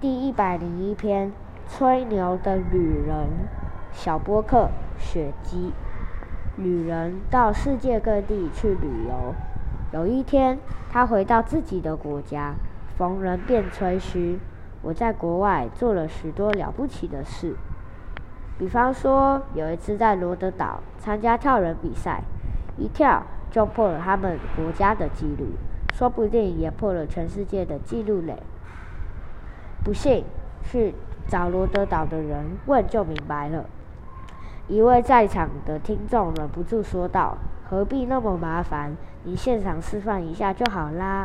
第一百零一篇：吹牛的旅人。小波克雪姬。旅人到世界各地去旅游。有一天，他回到自己的国家，逢人便吹嘘：“我在国外做了许多了不起的事。比方说，有一次在罗德岛参加跳人比赛，一跳就破了他们国家的纪录，说不定也破了全世界的纪录嘞。”不信，去找罗德岛的人问就明白了。一位在场的听众忍不住说道：“何必那么麻烦？你现场示范一下就好啦。”